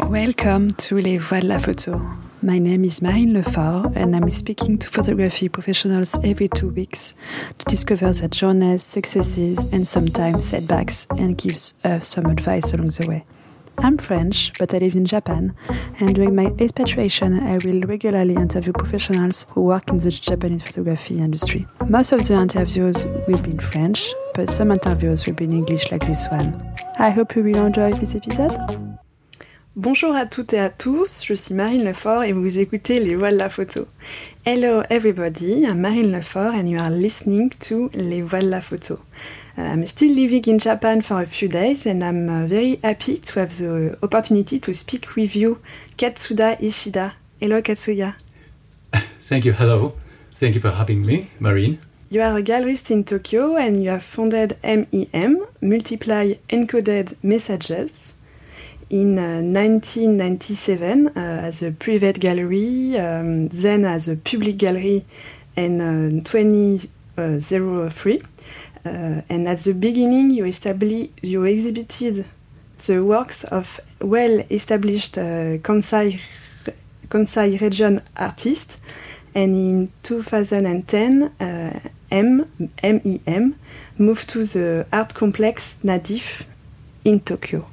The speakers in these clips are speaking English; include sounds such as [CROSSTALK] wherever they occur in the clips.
Welcome to Les Voix de la Photo. My name is Marine Lefort, and I'm speaking to photography professionals every two weeks to discover their journeys, successes, and sometimes setbacks, and gives us some advice along the way. I'm French, but I live in Japan, and during my expatriation, I will regularly interview professionals who work in the Japanese photography industry. Most of the interviews will be in French, but some interviews will be in English, like this one. I hope you will enjoy this episode. Bonjour à toutes et à tous, je suis Marine Lefort et vous écoutez Les Voiles de la Photo. Hello everybody, I'm Marine Lefort and you are listening to Les Voiles de la Photo. Uh, I'm still living in Japan for a few days and I'm uh, very happy to have the opportunity to speak with you, Katsuda Ishida. Hello Katsuya. [LAUGHS] Thank you, hello. Thank you for having me, Marine. You are a gallerist in Tokyo and you have founded MEM, Multiply Encoded Messages, in uh, 1997 uh, as a private gallery, um, then as a public gallery in uh, 2003. Uh, and at the beginning, you, you exhibited the works of well-established uh, Kansai, Kansai region artists. And in 2010, uh, M, MEM moved to the art complex NADiff in Tokyo.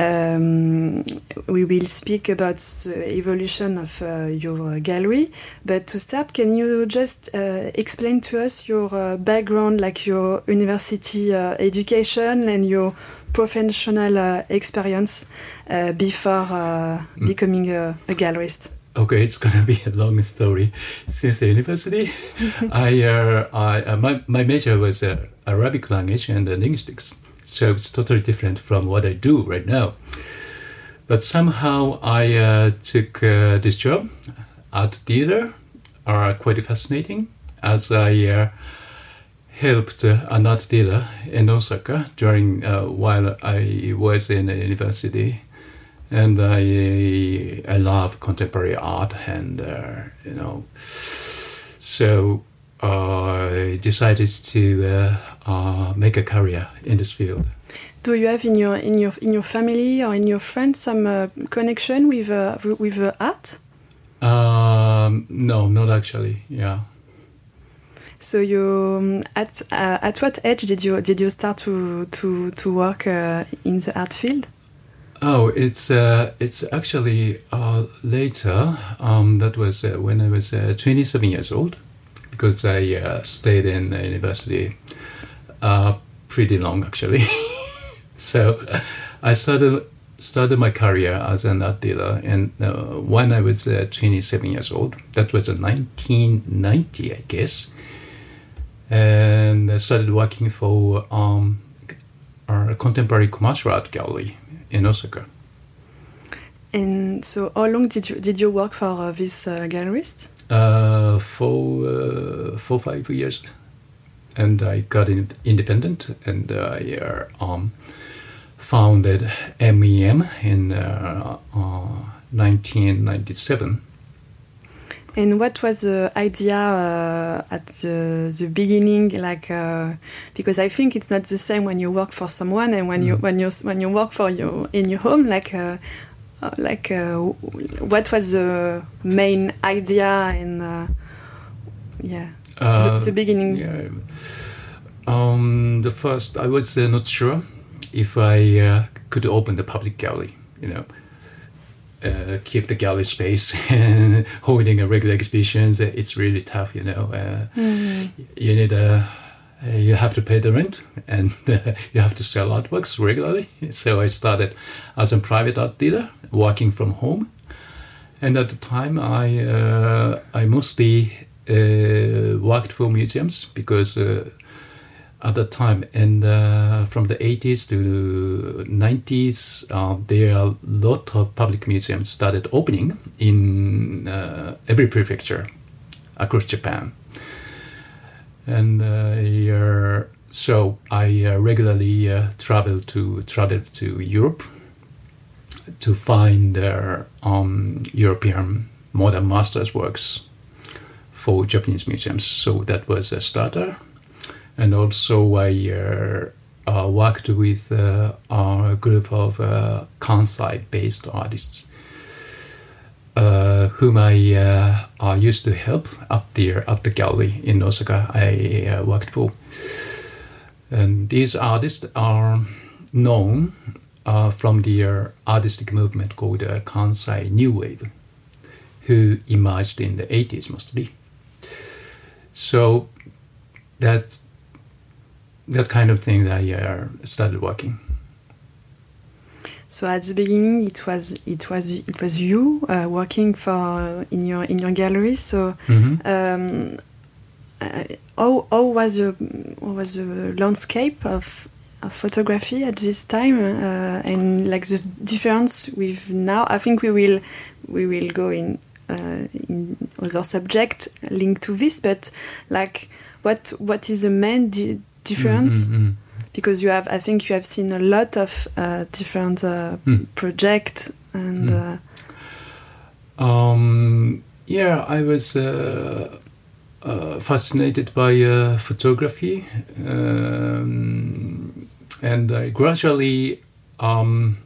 Um, we will speak about the evolution of uh, your gallery, but to start, can you just uh, explain to us your uh, background, like your university uh, education and your professional uh, experience uh, before mm. becoming a, a, gallerist? Okay, it's [LAUGHS] gonna be a long story. Since the university, [LAUGHS] I, I my my major was Arabic language and linguistics. So it's totally different from what I do right now. But somehow I uh, took uh, this job, at dealer, are quite fascinating as I uh, helped an art dealer in Osaka during uh, while I was in university. And I I love contemporary art and uh, you know so I decided to uh, uh, make a career in this field. Do you have in your in your in your family or in your friends some uh, connection with uh, with uh, art? Um, no, not actually. Yeah. So you um, at uh, at what age did you did you start to to to work in the art field? Oh, it's it's actually later. Um, that was when I was 27 years old because I uh, stayed in the university uh, pretty long actually. [LAUGHS] so I started started my career as an art dealer, and uh, when I was uh, 27 years old, that was in 1990, I guess, and I started working for um, a contemporary commercial art gallery in Osaka. And so, how long did you did you work for uh, this uh, gallerist? uh, for uh, for five years, and I got in, independent, and I uh, um, founded MEM in 1997. Uh, and what was the idea uh, at the, the beginning? Like, uh, because I think it's not the same when you work for someone and when mm. you when you when you work for you in your home. Like, uh, like uh, what was the main idea and uh, the, the, beginning yeah. um, the first i was not sure if i could open the public gallery you know uh, keep the gallery space [LAUGHS] and holding a regular exhibitions it's really tough you know uh, mm-hmm. you need a uh, you have to pay the rent and [LAUGHS] uh, you have to sell artworks regularly. [LAUGHS] So I started as a private art dealer, working from home. And at the time, I uh, I mostly uh, worked for museums because uh, at that time, and uh, from the 80s to the 90s, there are a lot of public museums started opening in every prefecture across Japan. And uh, so I uh, regularly uh, travel to travel to Europe to find their um, European modern masters works for Japanese museums. So that was a starter, and also I uh, uh, worked with uh, a group of uh, Kansai-based artists, uh, whom I uh, used to help at the at the gallery in Osaka. I worked for, and these artists are known from the artistic movement called Kansai New Wave, who emerged in the 80s mostly. So that's that kind of thing that I uh, started working. So at the beginning, it was it was it was you uh, working for uh, in your in your gallery. So mm-hmm. um, uh, how how was the was the landscape of, of photography at this time uh, and like the difference with now? I think we will we will go in in other subject linked to this, but like what what is the main di difference? Mm -hmm. Because you have, I think you have seen a lot of uh, different uh, mm. projects and. Mm. Um, yeah, I was uh, uh, fascinated by uh, photography, um, and I gradually um,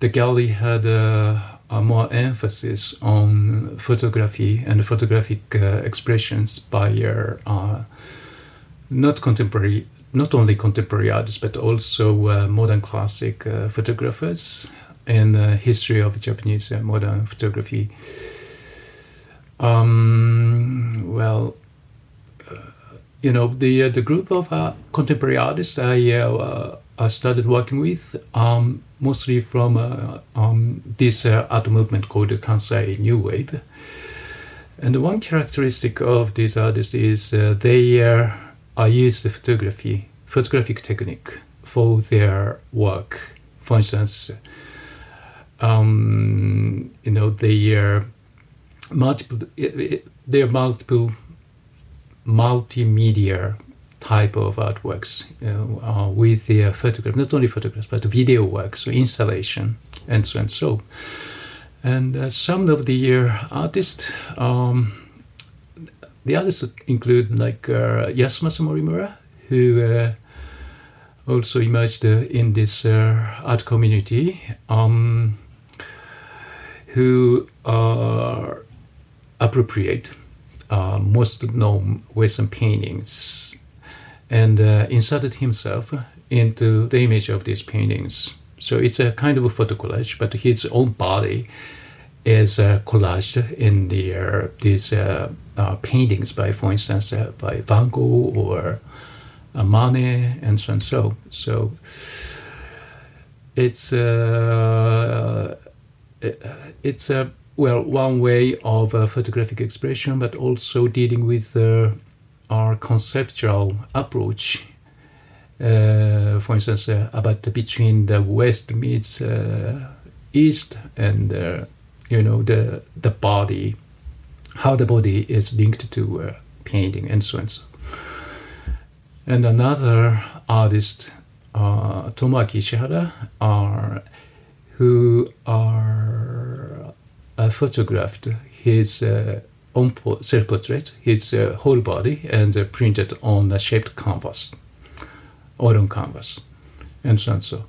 the gallery had a more emphasis on photography and photographic uh, expressions by uh, not contemporary, not only contemporary artists, but also uh, modern classic uh, photographers and the history of Japanese uh, modern photography. Um, well, uh, you know, the the group of contemporary artists I I started working with. Um, mostly from uh, um, this uh, art movement called Kansai New Wave. And one characteristic of these artists is uh, they uh, are used photography, photographic technique for their work. For instance, um, you know, they are multiple, they are multiple multimedia type of artworks uh, with the uh, photograph, not only photographs, but video works, so installation, and so and so. And uh, some of the uh, artists, um, the others include like uh, Yasumasa Morimura, who uh, also emerged in this art community, um, who are appropriate most known Western paintings and uh, inserted himself into the image of these paintings. So it's a kind of a photo collage, but his own body is uh, collaged in the, uh, these uh, uh, paintings by, for instance, uh, by Van Gogh or Manet and so and so. So it's it's a well one way of photographic expression, but also dealing with our conceptual approach, uh, for instance, uh, about between the West meets uh, East and uh, you know the the body, how the body is linked to uh, painting and so and so. And another artist, uh, Tomoaki Ishihara, are who are photographed his own self portrait, his uh, whole body, and uh, printed on a shaped canvas, oil on canvas, and so and so.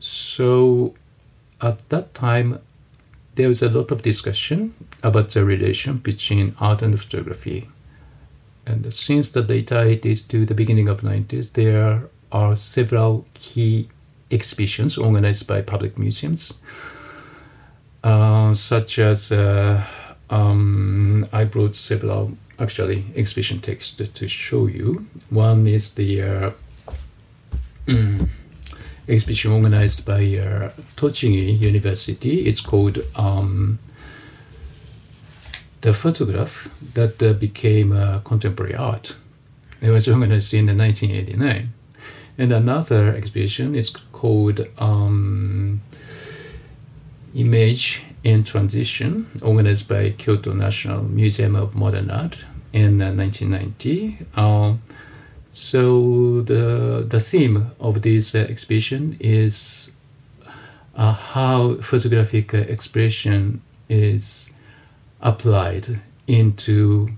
So at that time, there was a lot of discussion about the relation between art and photography. And since the late 80s to the beginning of 90s, there are several key exhibitions organized by public museums, uh, such as uh, um, I brought several actually exhibition texts to show you. One is the uh, mm, exhibition organized by uh, Tochigi University. It's called um, The Photograph That uh, Became uh, Contemporary Art. It was organized in 1989. And another exhibition is called um, Image in Transition, organized by Kyoto National Museum of Modern Art in uh, 1990. Um, so the the theme of this uh, exhibition is uh, how photographic uh, expression is applied into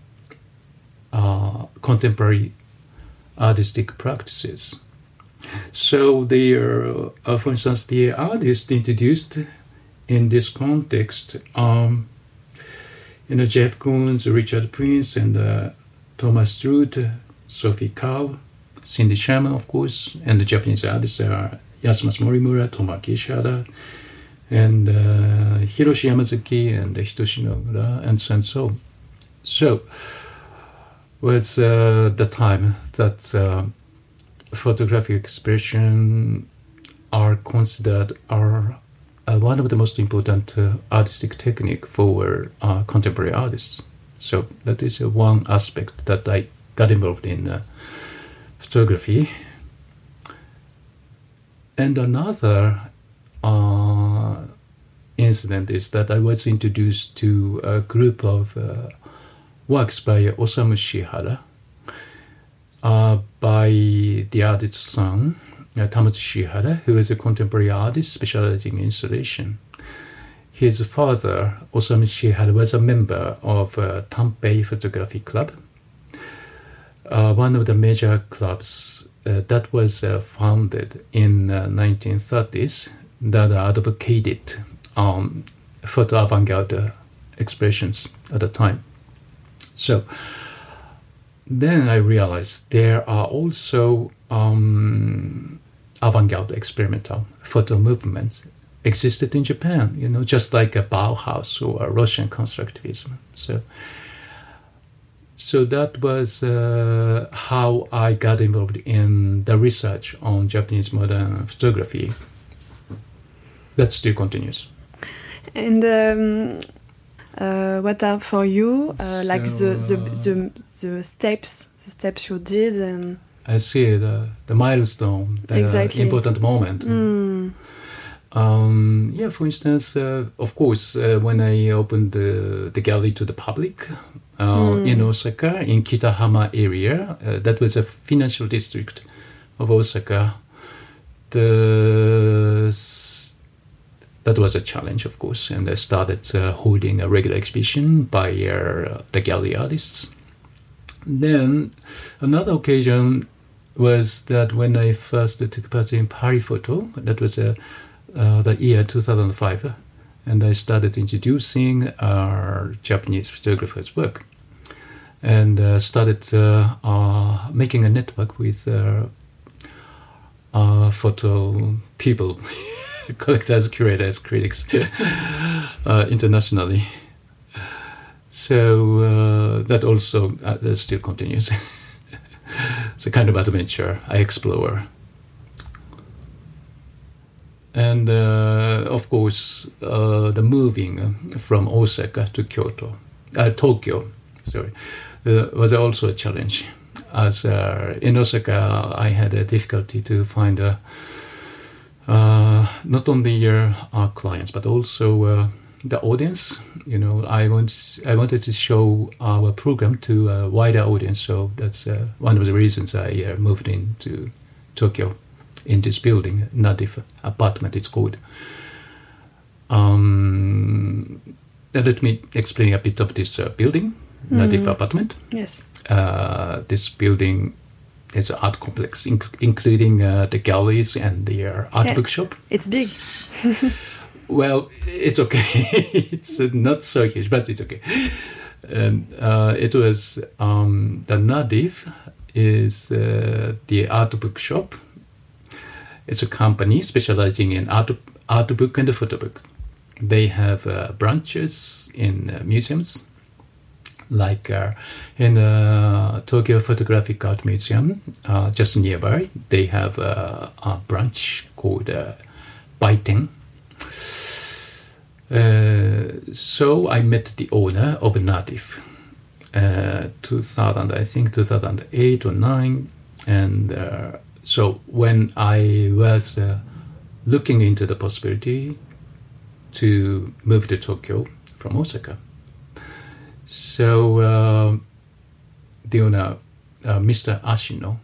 uh, contemporary artistic practices. So the, uh, for instance, the artist introduced in this context, um, you know, Jeff Koons, Richard Prince, and uh, Thomas Struth, Sophie Calle, Cindy Sherman, of course, and the Japanese artists are Yasumasa Morimura, Tomoaki Ishihara, and uh, Hiroshi Yamazaki, and Hitoshi Nomura, and so and so. So, was uh, the time that uh, photographic expression are considered are one of the most important uh, artistic technique for uh, contemporary artists. So that is one aspect that I got involved in photography. And another uh, incident is that I was introduced to a group of uh, works by Osamu Shiihara, uh, by the artist's son, uh, Shiihara, who is a contemporary artist specializing in installation. His father, Osamu Shiihara, was a member of uh, Tampei Photography Club, uh, one of the major clubs uh, that was uh, founded in the 1930s that advocated um, photo avant-garde expressions at the time. So then I realized there are also um, avant-garde experimental photo movements existed in Japan, you know, just like a Bauhaus or a Russian constructivism. So, so that was uh, how I got involved in the research on Japanese modern photography. That still continues. And um, uh, what are for you uh, like so, the, the, the the steps the steps you did and I see the the milestone the exactly. important moment. Mm. Um, yeah, for instance, uh, of course, uh, when I opened the, the gallery to the public mm. in Osaka, in Kitahama area, uh, that was a financial district of Osaka. The that was a challenge, of course, and I started uh, holding a regular exhibition by uh, the gallery artists. Then another occasion was that when I first took part in Paris Photo, that was uh, uh the year 2005, and I started introducing our Japanese photographers' work and uh, started uh, making a network with photo people. [LAUGHS] collectors, curators, critics [LAUGHS] uh, internationally. So uh, that also uh, still continues. [LAUGHS] it's a kind of adventure I explore. And uh, of course, uh, the moving from Osaka to Kyoto, uh, Tokyo, sorry, was also a challenge. As in Osaka, I had a difficulty to find uh, not only uh, our clients but also uh, the audience. You know, I want I wanted to show our program to a wider audience, so that's uh, one of the reasons I uh, moved into Tokyo, in this building, NADiff apartment. It's called. Um, let me explain a bit of this uh, building, mm. NADiff apartment. Yes. this building it's an art complex, inc- including uh, the galleries and the uh, art yeah, bookshop. It's big. [LAUGHS] well, it's okay. [LAUGHS] it's not so huge, but it's okay. And uh, it was um, the NADiff is uh, the art bookshop. It's a company specializing in art, art book and photo books. They have uh, branches in uh, museums like uh, in uh, Tokyo Photographic Art Museum, just nearby, they have a, a branch called uh, Baiten. Uh, so I met the owner of NADiff, uh, 2000, I think 2008 or 9, and uh, so when I was looking into the possibility to move to Tokyo from Osaka, so, uh, the owner, uh, Mr. Ashino,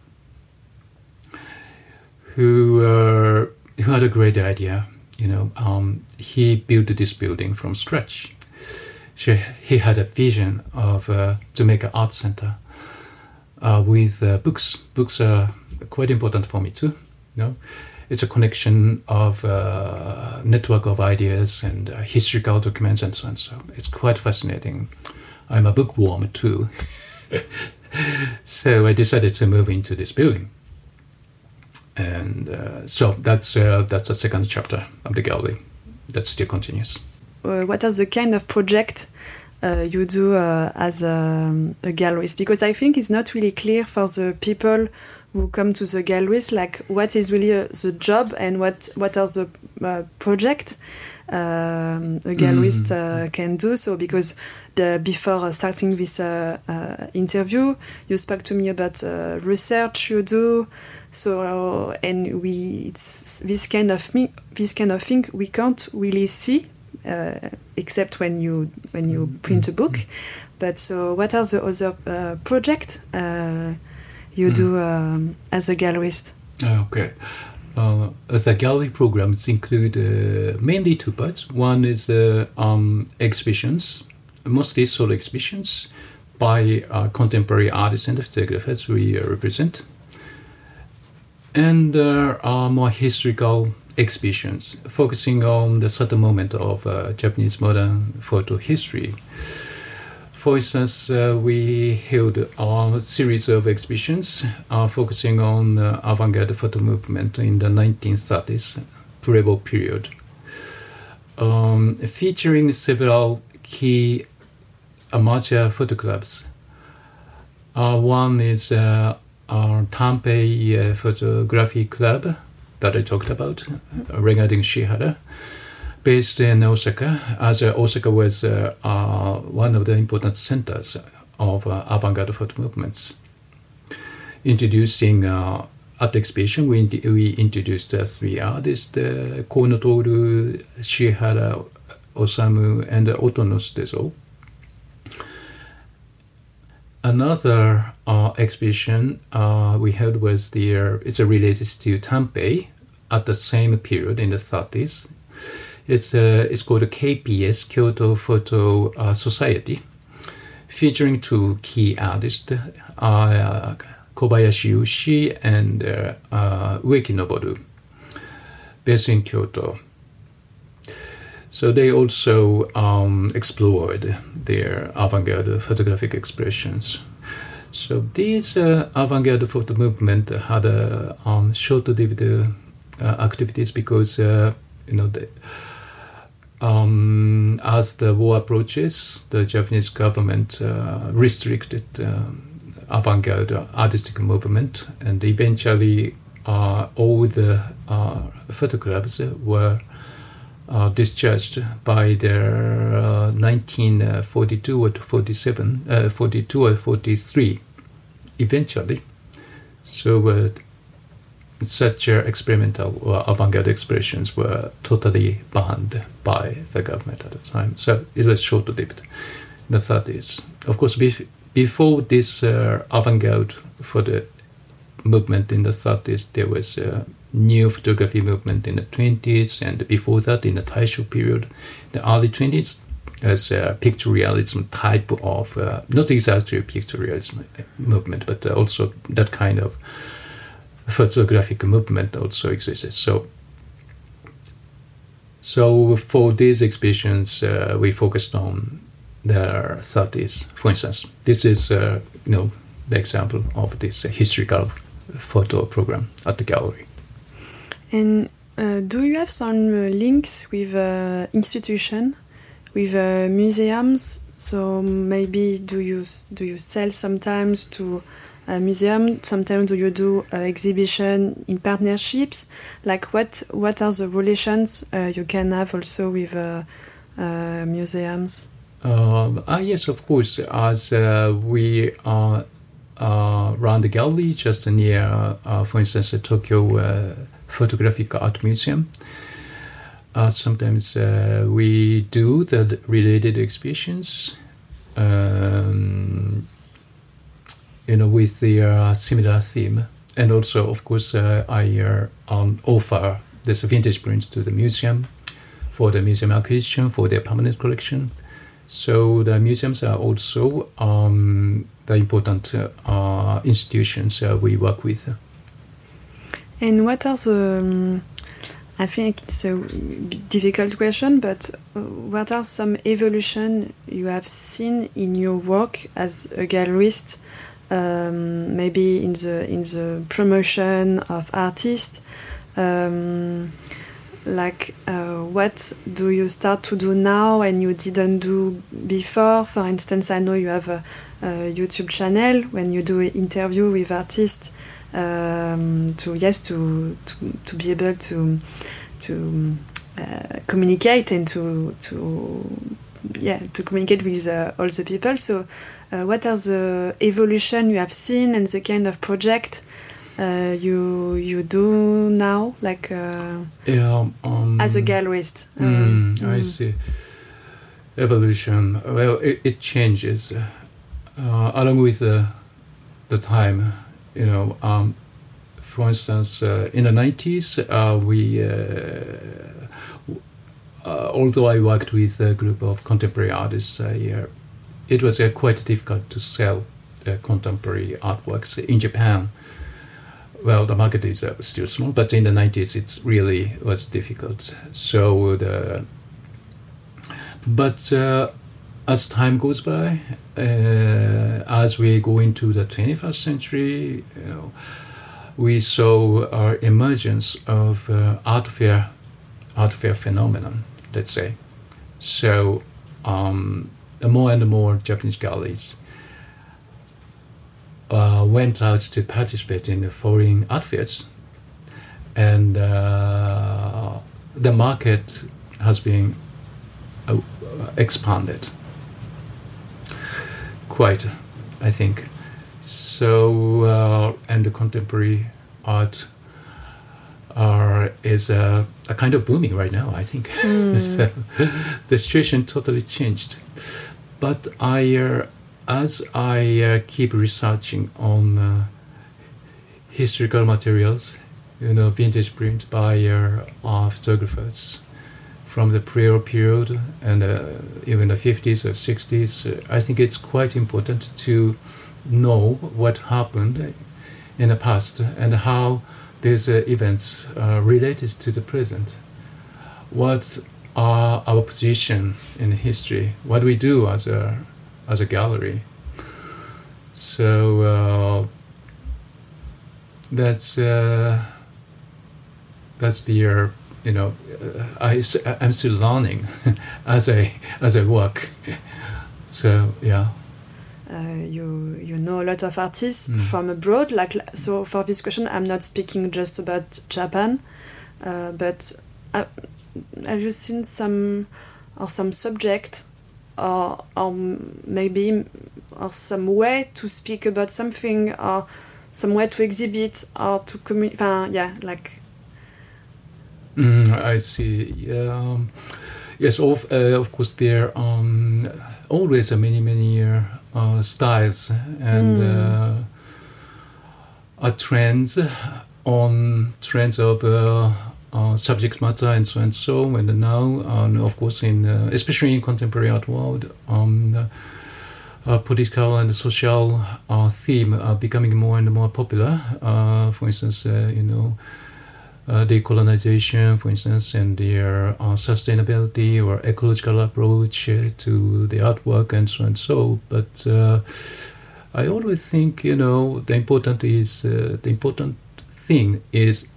who uh, who had a great idea. You know, um, he built this building from scratch. So he had a vision of uh, to make an art center uh, with uh, books. Books are quite important for me too. You know, it's a connection of uh, network of ideas and uh, historical documents and so on. So it's quite fascinating. I'm a bookworm too. [LAUGHS] so I decided to move into this building. And uh, so that's uh, that's the second chapter of the gallery that still continues. Uh, what are the kind of project uh, you do uh, as a, a gallerist? Because I think it's not really clear for the people who come to the galleries, like what is really uh, the job and what what are the uh, project um, a gallerist mm. can do. So because the, before starting this interview, you spoke to me about research you do. So and we it's this kind of me this kind of thing we can't really see uh, except when you when you print a book. But so, what are the other uh, projects uh, you do um, as a gallerist? Okay. Uh, the gallery programs include uh, mainly two parts. One is uh, um, exhibitions, mostly solo exhibitions by contemporary artists and photographers we represent. And there are more historical exhibitions focusing on the certain moment of uh, Japanese modern photo history. For instance, uh, we held a series of exhibitions uh, focusing on the avant-garde photo movement in the 1930s, Prevo period, um, featuring several key amateur photo clubs. Uh, one is uh, our Tampei uh, Photography Club, that I talked about regarding Shiihara, based in Osaka, as uh, Osaka was uh, uh, one of the important centers of uh, avant-garde photo movements. Introducing uh, at the exhibition, we, we introduced three artists, uh, Kono Toru, Shiihara, Osamu, and Otono Sutezo. Another uh, exhibition uh, we held was the uh, it's related to Tampei at the same period in the 30s. It's uh, it's called the KPS Kyoto Photo uh, Society, featuring two key artists, uh, Kobayashi Ushi and uh, Ueki Noboru, based in Kyoto. So they also um, explored their avant-garde photographic expressions. So this uh, avant-garde photo movement had a um, short-lived uh, activities because uh, you know the, um, as the war approaches, the Japanese government uh, restricted um, avant-garde artistic movement, and eventually uh, all the photo clubs were uh, discharged by their uh, 1942 or 47, uh, 42 or 43, eventually. So uh, such experimental or avant-garde expressions were totally banned by the government at the time. So it was short-lived in the 30s. Of course, before this uh, avant-garde for the movement in the 30s, there was uh, new photography movement in the 20s, and before that, in the Taisho period, the early 20s, as a picture realism type of, uh, not exactly picture realism movement, but uh, also that kind of photographic movement also exists. So, so for these exhibitions, uh, we focused on the 30s. For instance, this is, uh, you know, the example of this historical photo program at the gallery. And uh, do you have some uh, links with uh, institution, with uh, museums? So maybe do you do you sell sometimes to a museum? Sometimes do you do uh, exhibition in partnerships? Like what what are the relations uh, you can have also with museums? Um, ah, yes, of course. As we are around the gallery, just near, for instance, Tokyo photographic art museum. Uh, sometimes uh, we do the related exhibitions, um, you know, with the uh, similar theme, and also, of course, uh, I uh, um, offer this vintage prints to the museum for the museum acquisition for their permanent collection. So the museums are also um, the important uh, institutions we work with. And what are the? Um, I think it's a difficult question, but uh, what are some evolution you have seen in your work as a gallerist? Um, maybe in the in the promotion of artists. Um, like uh, what do you start to do now and you didn't do before for instance i know you have a, a youtube channel when you do an interview with artists um, to yes to, to to be able to to uh, communicate and to to yeah to communicate with uh, all the people so uh, what are the evolution you have seen and the kind of project uh, you you do now, like uh, yeah, um, as a gallerist? Mm, mm. I see. Evolution. Well, it, it changes uh, along with the the time. You know, um, for instance, uh, in the nineties, uh, we. although I worked with a group of contemporary artists, it was quite difficult to sell contemporary artworks in Japan well, the market is uh, still small, but in the 90s it really was difficult. So the but uh, as time goes by, uh, as we go into the 21st century, you know, we saw our emergence of uh, art fair, art fair phenomenon. Let's say, so um, more and more Japanese galleries uh, went out to participate in the foreign art fairs, and uh, the market has been uh, expanded quite, I think. So, uh, and the contemporary art are, is a, a, kind of booming right now, I think. [LAUGHS] Mm. so, the situation totally changed. But I, uh, as I uh, keep researching on uh, historical materials, you know, vintage print by uh, photographers from the prior period and uh, even the 50s or 60s, I think it's quite important to know what happened in the past and how these uh, events are related to the present. What are our position in history? What do we do as a as a gallery. So uh, that's uh, that's the uh, you know I I'm still learning [LAUGHS] as I as I work. so yeah. Uh, you you know a lot of artists mm. from abroad. Like so, for this question, I'm not speaking just about Japan, uh, but uh, have you seen some or some subject or, or maybe or some way to speak about something or some way to exhibit or to communicate. yeah, like. Mm, I see. Um, yes, of, uh, of course, there are um, always uh, many, many uh, styles and mm. uh, trends on trends of uh, uh, subject matter and so and so and now and of course in uh, especially in contemporary art world um, uh, political and social uh, theme are becoming more and more popular uh, for instance uh, you know decolonization for instance and their sustainability or ecological approach to the artwork and so and so but I always think you know the important is the important thing is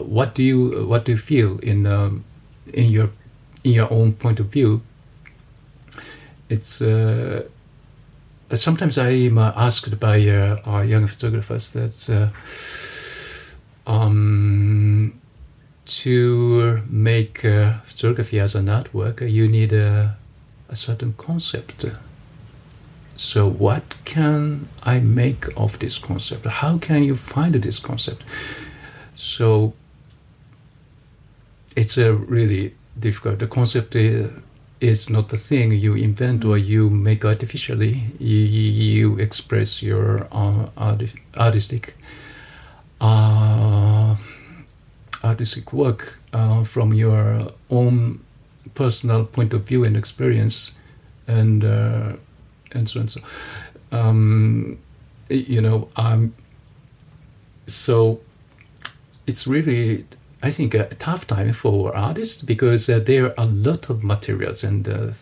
what do you what do you feel in um, in your in your own point of view? It's uh, sometimes I am asked by uh, young photographers that uh, um, to make photography as an artwork, you need a, a certain concept. So, what can I make of this concept? How can you find this concept? So it's a really difficult. The concept is not the thing you invent or you make artificially. You, you express your uh, artistic uh, artistic work uh, from your own personal point of view and experience, and uh, and so and so. Um, you know, um, so it's really I think a tough time for artists because uh, there are a lot of materials and uh,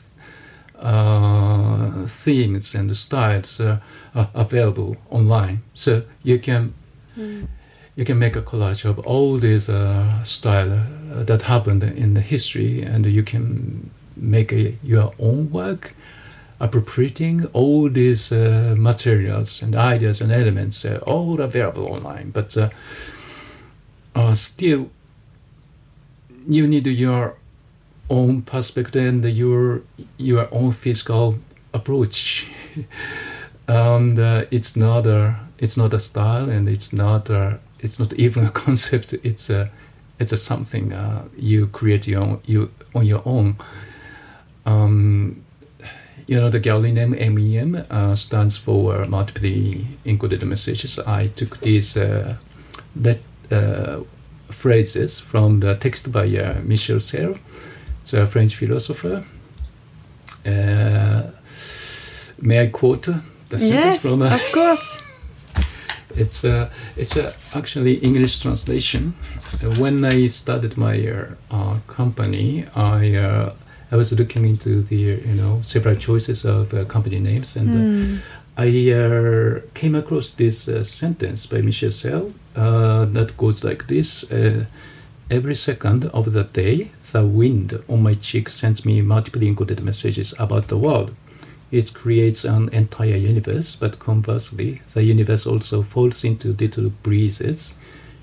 uh, themes and styles uh, available online. So you can mm. You can make a collage of all these uh, style uh, that happened in the history, and you can make a, your own work appropriating all these uh, materials and ideas and elements uh, all available online. But uh, uh still you need your own perspective and your your own physical approach. [LAUGHS] And uh, it's not a it's not a style and it's not a it's not [LAUGHS] even a concept it's a it's a something uh, you create your own, you on your own um, you know, the gallery name MEM uh, stands for multiply encoded messages. I took these uh, that uh, phrases from the text by uh, Michel Serres, the French philosopher. Uh, may I quote the sentence yes, from? Uh, of course. [LAUGHS] it's a it's a actually English translation. when I started my company, I I was looking into the you know several choices of uh, company names, and mm. I uh, came across this uh, sentence by Michel Serres that goes like this. Every second of the day, the wind on my cheek sends me multiple encoded messages about the world. It creates an entire universe, but conversely, the universe also falls into little breezes,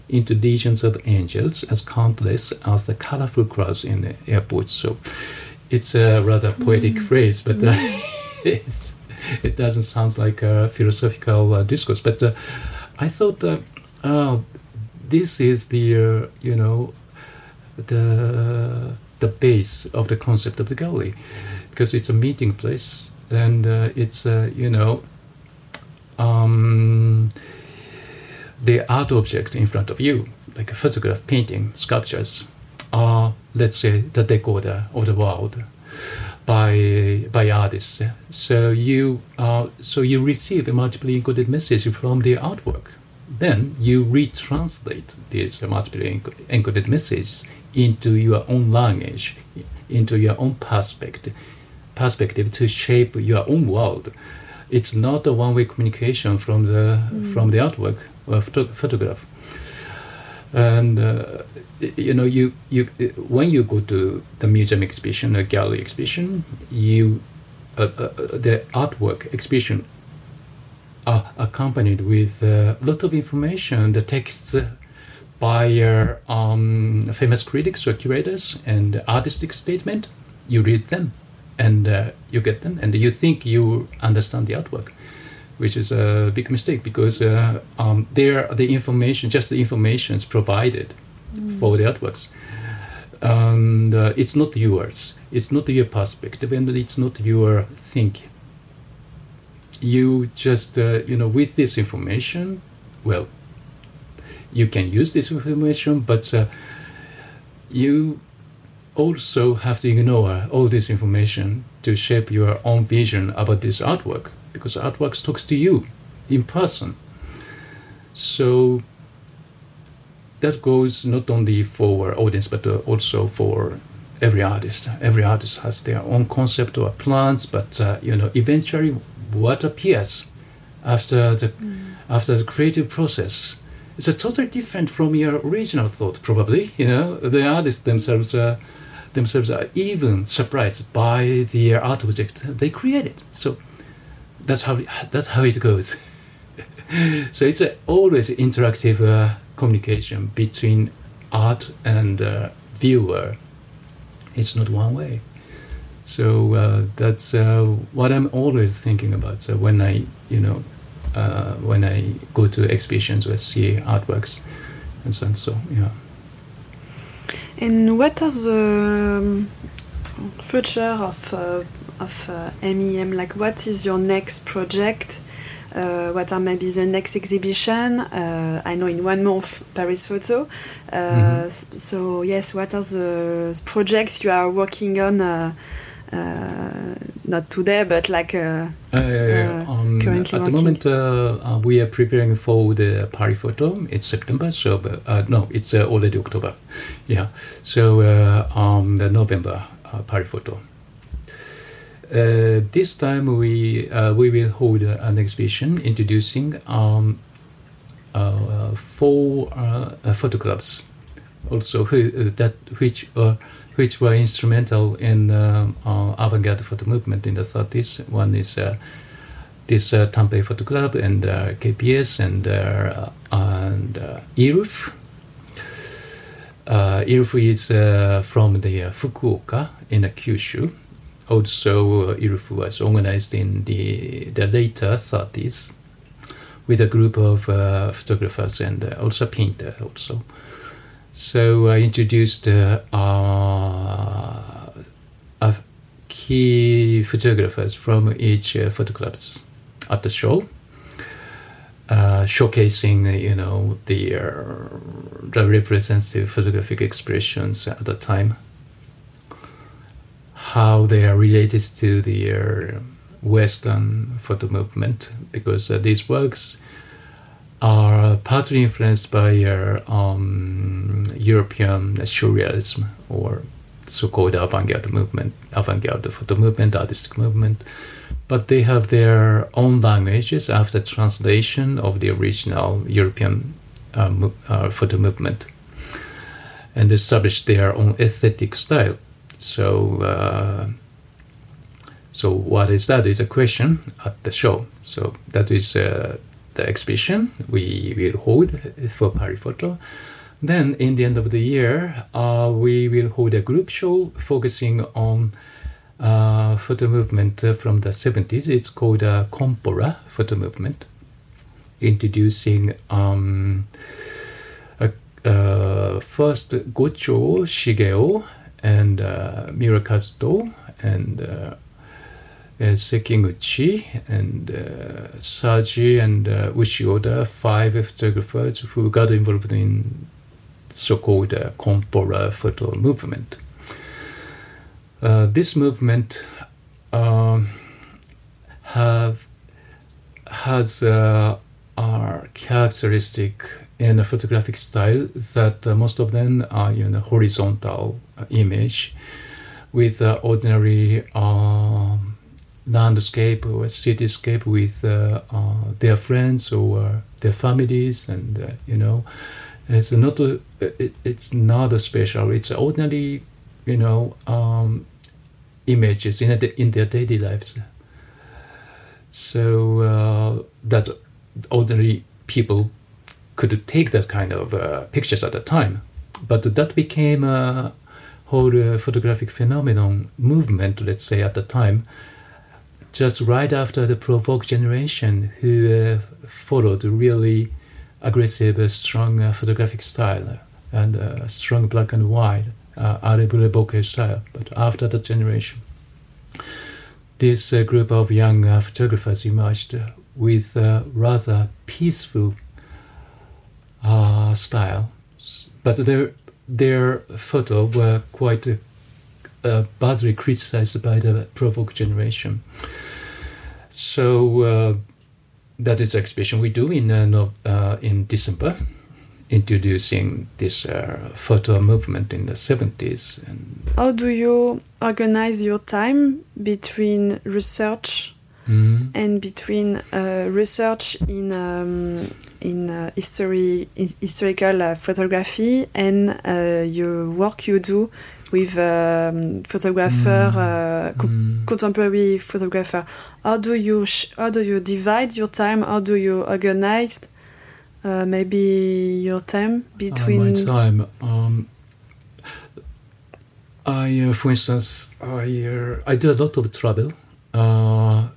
into legions of angels, as countless as the colorful crowds in the airports. So, it's a rather poetic mm. phrase, but uh, mm. [LAUGHS] it doesn't sound like a philosophical uh, discourse. But uh, I thought, oh, this is the uh, you know the the base of the concept of the gallery, because it's a meeting place and uh, it's uh, you know um, the art object in front of you, like a photograph, painting, sculptures are, let's say, the decoder of the world by by artists. So you uh, so you receive a multiply encoded message from the artwork. Then you retranslate this multiply encoded message into your own language, into your own perspective, perspective to shape your own world. It's not a one-way communication from the mm. from the artwork or photo- photograph. And uh, you know, you you when you go to the museum exhibition or gallery exhibition, you uh, uh, the artwork exhibition are accompanied with a lot of information, the texts by uh, um, famous critics or curators and artistic statement. You read them, and uh, you get them, and you think you understand the artwork which is a big mistake because uh, um, there the information, just the information is provided mm. for the artworks. And uh, it's not yours. It's not your perspective, and it's not your thinking. You just, uh, you know, with this information, well, you can use this information, but uh, you also have to ignore all this information to shape your own vision about this artwork because artworks talks to you in person. So that goes not only for audience but uh, also for every artist. Every artist has their own concept or plans, but uh, you know, eventually, what appears after the mm. after the creative process is a totally different from your original thought. Probably, you know, the artists themselves. Uh, themselves are even surprised by the art object they created. So that's how that's how it goes. [LAUGHS] so it's a, always interactive uh, communication between art and uh, viewer. It's not one way. So uh, that's uh, what I'm always thinking about. So when I, you know, uh, when I go to exhibitions or see artworks, and so on. So yeah. And what are the um, future of uh, of MEM? Like, what is your next project? uh, what are maybe the next exhibition. Uh, I know in one month Paris Photo. Uh, mm -hmm. So yes, what are the projects you are working on uh, not today, but like uh, Uh, um, currently at the moment, uh, uh, we are preparing for the Paris photo. It's September, so uh, no, it's uh, already October. Yeah, so uh, um, the November uh, Paris photo. Uh, this time we uh, we will hold uh, an exhibition introducing um, uh, four uh, uh, photo clubs, also who, uh, that which uh, which were instrumental in um, uh, avant-garde photo movement in the 30s. One is uh, this uh, Tampei Photo Club and uh, KPS and uh, and uh, IRUF. Uh, IRUF is uh, from the uh, Fukuoka in uh, Kyushu. Also, uh, IRUF was organized in the the later 30s with a group of uh, photographers and uh, also painters also. So I introduced uh, uh, key photographers from each uh, photo clubs at the show, uh, showcasing uh, you know the the representative photographic expressions at the time, how they are related to the Western photo movement, because these works are partly influenced by uh, um, European surrealism or so-called avant-garde movement, avant-garde photo movement, artistic movement, but they have their own languages after translation of the original European uh, mo- uh, photo movement, and established their own aesthetic style. So. Uh, so what is that? Is a question at the show. So that is uh, the exhibition we will hold for Paris Photo. Then in the end of the year, uh, we will hold a group show focusing on uh, photo movement from the 70s. It's called uh, Compora photo movement, introducing um, a, first Gocho Shigeo and uh, and uh, Sekiguchi and uh, Saji and uh, Ushioda, five photographers who got involved in so-called uh, Compora photo movement. Uh, this movement um, have has uh, are characteristic in a photographic style that uh, most of them are you know horizontal uh, image with uh, ordinary um, landscape or cityscape with uh, uh, their friends or their families and uh, you know. It's not a, it, it's not a special it's ordinary you know um, images in, a, in their daily lives. So uh, that ordinary people could take that kind of uh, pictures at the time. But that became a whole uh, photographic phenomenon movement let's say at the time just right after the provoke generation who uh, followed really aggressive uh, strong uh, photographic style and strong black and white uh, bokeh style but after that generation. This uh, group of young uh, photographers emerged with a rather peaceful style but their their photo were quite badly criticized by the provoke generation so uh, that is exhibition we do in uh, no, uh, in December, introducing this uh, photo movement in the 70s. And How do you organize your time between research mm, and between uh, research in um, in uh, history in historical uh, photography and uh, your work you do with um, photographer uh, co- mm, contemporary photographer. How do you sh- how do you divide your time? How do you organize uh, maybe your time uh, between my time. Um, I, uh, for instance, I uh, I do a lot of travel, uh,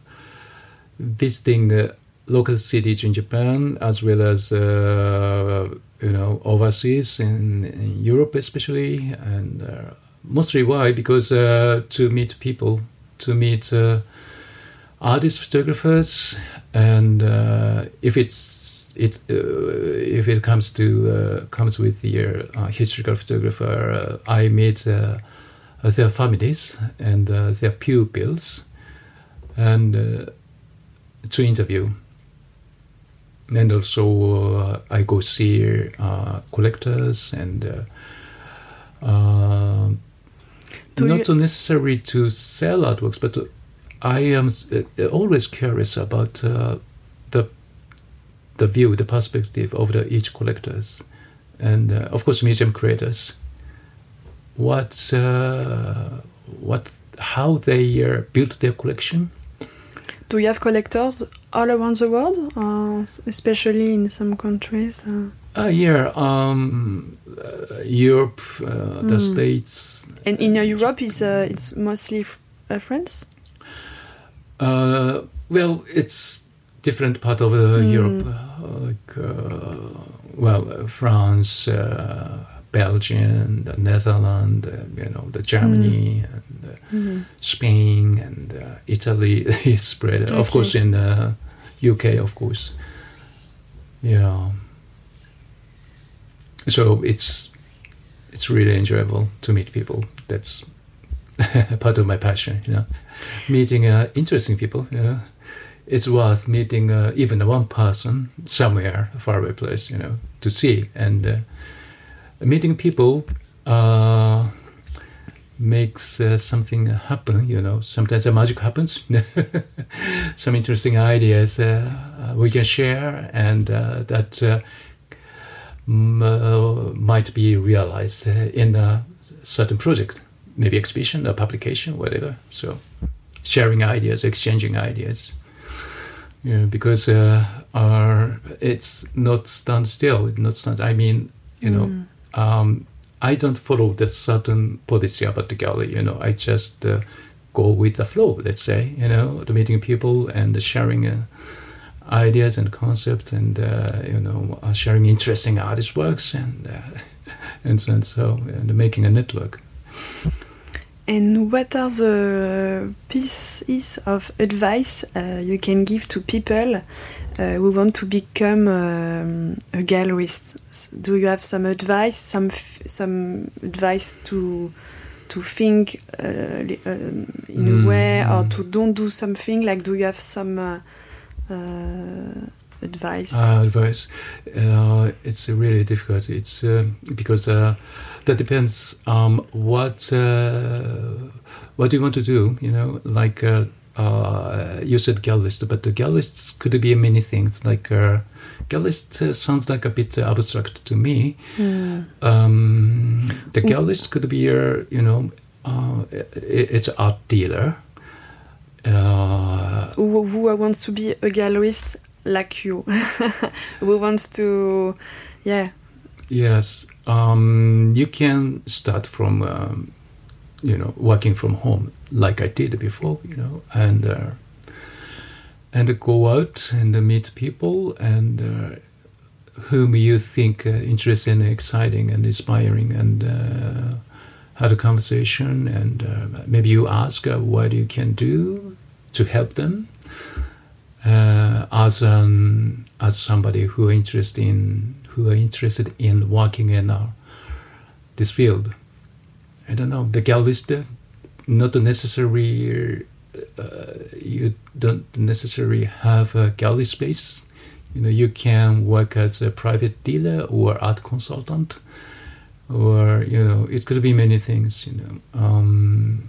visiting uh, local cities in Japan as well as uh, you know overseas in, in Europe especially, and uh, mostly why because uh, to meet people, to meet uh, artist photographers, and uh, if it's it uh, if it comes to comes with your historical photographer, I meet. Their families and their pupils, and to interview. And also, uh, I go see uh, collectors and uh, not you- necessary to sell artworks, but I am always curious about the the view, the perspective of the each collectors, and of course museum creators what uh, what how they uh, built their collection. Do you have collectors all around the world, uh, especially in some countries? Uh, yeah, um, uh, Europe, mm. the hmm. States. And in Europe, is it's mostly France. well, it's different part of mm. Europe, like well, France Belgium, the Netherlands, uh, you know, the Germany, mm. And uh, mm. Spain, and uh, Italy [LAUGHS] is spread. Okay. Of course, in the UK, of course. Yeah. So it's it's really enjoyable to meet people. That's [LAUGHS] part of my passion. You know, meeting uh, interesting people. You know, it's worth meeting uh, even one person somewhere far away place. You know, to see and uh, meeting people uh, makes uh, something happen. You know, sometimes a magic happens. [LAUGHS] Some interesting ideas uh, we can share, and uh, that uh, m- uh, might be realized in a certain project, maybe exhibition, a publication, whatever. So, sharing ideas, exchanging ideas. Yeah, because our it's not stand still. Not stand. I mean, you know, mm um, I don't follow the certain policy gallery. You know, I just uh, go with the flow. Let's say, you know, the meeting people and sharing uh, ideas and concepts, and uh, you know, uh, sharing interesting artist works, and uh, [LAUGHS] and so and so, and making a network. And what are the pieces of advice uh, you can give to people uh, we want to become um, a gallerist. Do you have some advice, some some advice to to think uh, uh, in mm. a way, or to don't do something? Like, do you have some uh, uh, advice? Uh, advice. it's really difficult. It's because that depends on what what do you want to do. You know, like uh, you said gallerist, but the gallerists could be many things. Like uh, gallerist uh, sounds like a bit abstract to me. Mm. Um, the gallerist could be a you know uh, it's an art dealer. Uh, who, who, wants to be a gallerist like you? [LAUGHS] who wants to, yeah. Yes, um, you can start from um, you know working from home like I did before, you know, and uh, and go out and meet people and uh, whom you think uh, interesting, exciting, and inspiring, and uh, had a conversation, and uh, maybe you ask uh, what you can do to help them. as an as somebody who interested in who are interested in working in this field, I don't know the gallerist not necessary. uh, you don't necessarily have a gallery space. You know, you can work as a private dealer or art consultant, or you know, it could be many things. You know, um,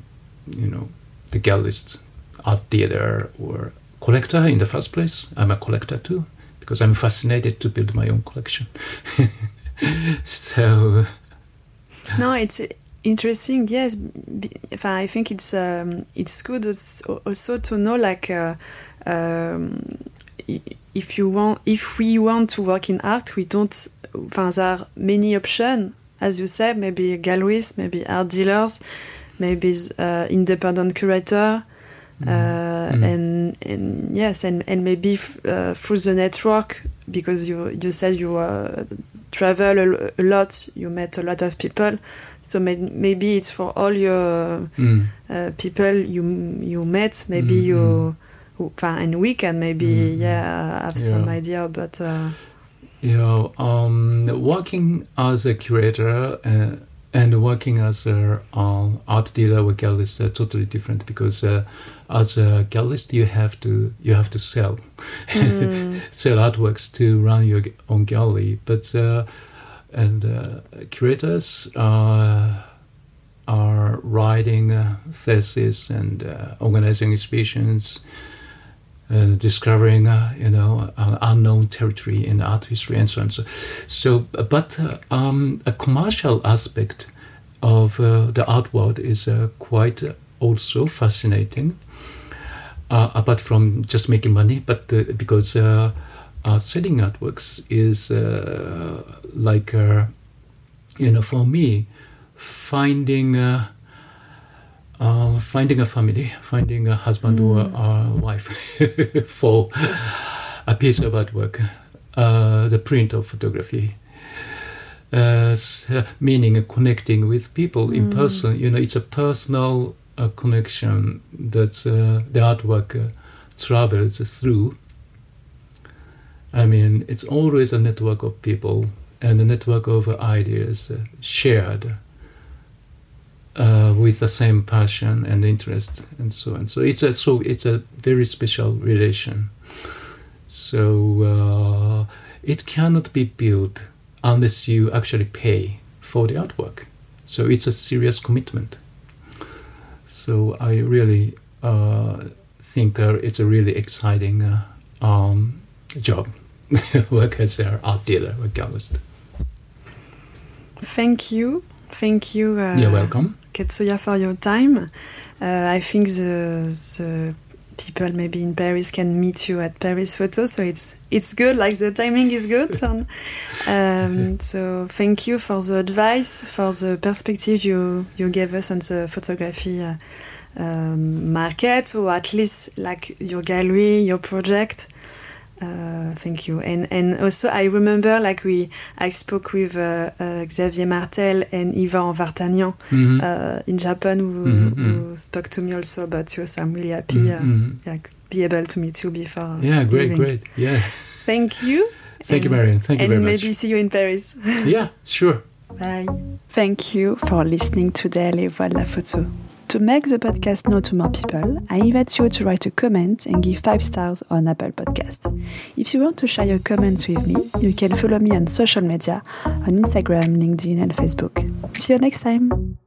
you know, the gallerist, art dealer, or collector in the first place. I'm a collector too because I'm fascinated to build my own collection. [LAUGHS] so. No, it's interesting yes i think it's um, it's good also to know like uh, um, if you want if we want to work in art we don't there are many options as you said maybe galleries maybe art dealers maybe uh, independent curator mm. Uh, mm. and and yes and and maybe uh, through the network because you you said you uh, travel a, a lot you met a lot of people so may maybe it's for all your mm. uh, people you you met. Maybe mm, you, mm. and we can maybe mm, yeah have yeah. some idea about. Uh, yeah, um, working as a curator, uh, and working as an art dealer or gallerist are totally different because uh, as a gallerist you have to you have to sell [LAUGHS] mm. sell artworks to run your own gallery but uh, and uh, curators are are writing uh, theses and uh, organizing exhibitions uh, discovering, uh, you know, an unknown territory in art history and so on. So, so but uh, um, a commercial aspect of uh, the art world is uh, quite also fascinating. apart from just making money, but because selling artworks is like, you know, for me, finding uh, finding a family, finding a husband mm. or a wife [LAUGHS] for a piece of artwork, uh, the print of photography. Uh, meaning connecting with people mm. in person. You know, it's a personal uh, connection that uh, the artwork uh, travels through. I mean, it's always a network of people and a network of ideas shared uh, with the same passion and interest and so on. So it's a so it's a very special relation. So uh, it cannot be built unless you actually pay for the artwork. So it's a serious commitment. So I really uh, think uh, it's a really exciting uh, um, job, [LAUGHS] work as an art dealer or gallerist. Thank you. Thank you. Uh, You're welcome. Katsuya, for your time. Uh, I think the, the people maybe in Paris can meet you at Paris Photo, so it's it's good. Like the timing is good. [LAUGHS] um, so thank you for the advice, for the perspective you you gave us on the photography uh, um, market, or at least like your gallery, your project. Uh, thank you. And and also I remember like we I spoke with uh, uh, Xavier Martel and Ivan Vartanian mm -hmm. in Japan who, mm -hmm. who, spoke to me also about you. So I'm really happy mm -hmm. like be able to meet you before. Yeah, great, leaving. great. Yeah. Thank you. Thank and, you, Marion. Thank you very much. And maybe see you in Paris. yeah, sure. [LAUGHS] Bye. Thank you for listening to Les Voix de la Photo. To make the podcast known to more people, I invite you to write a comment and give 5 stars on Apple Podcast. If you want to share your comments with me, you can follow me on social media on Instagram, LinkedIn, and Facebook. See you next time!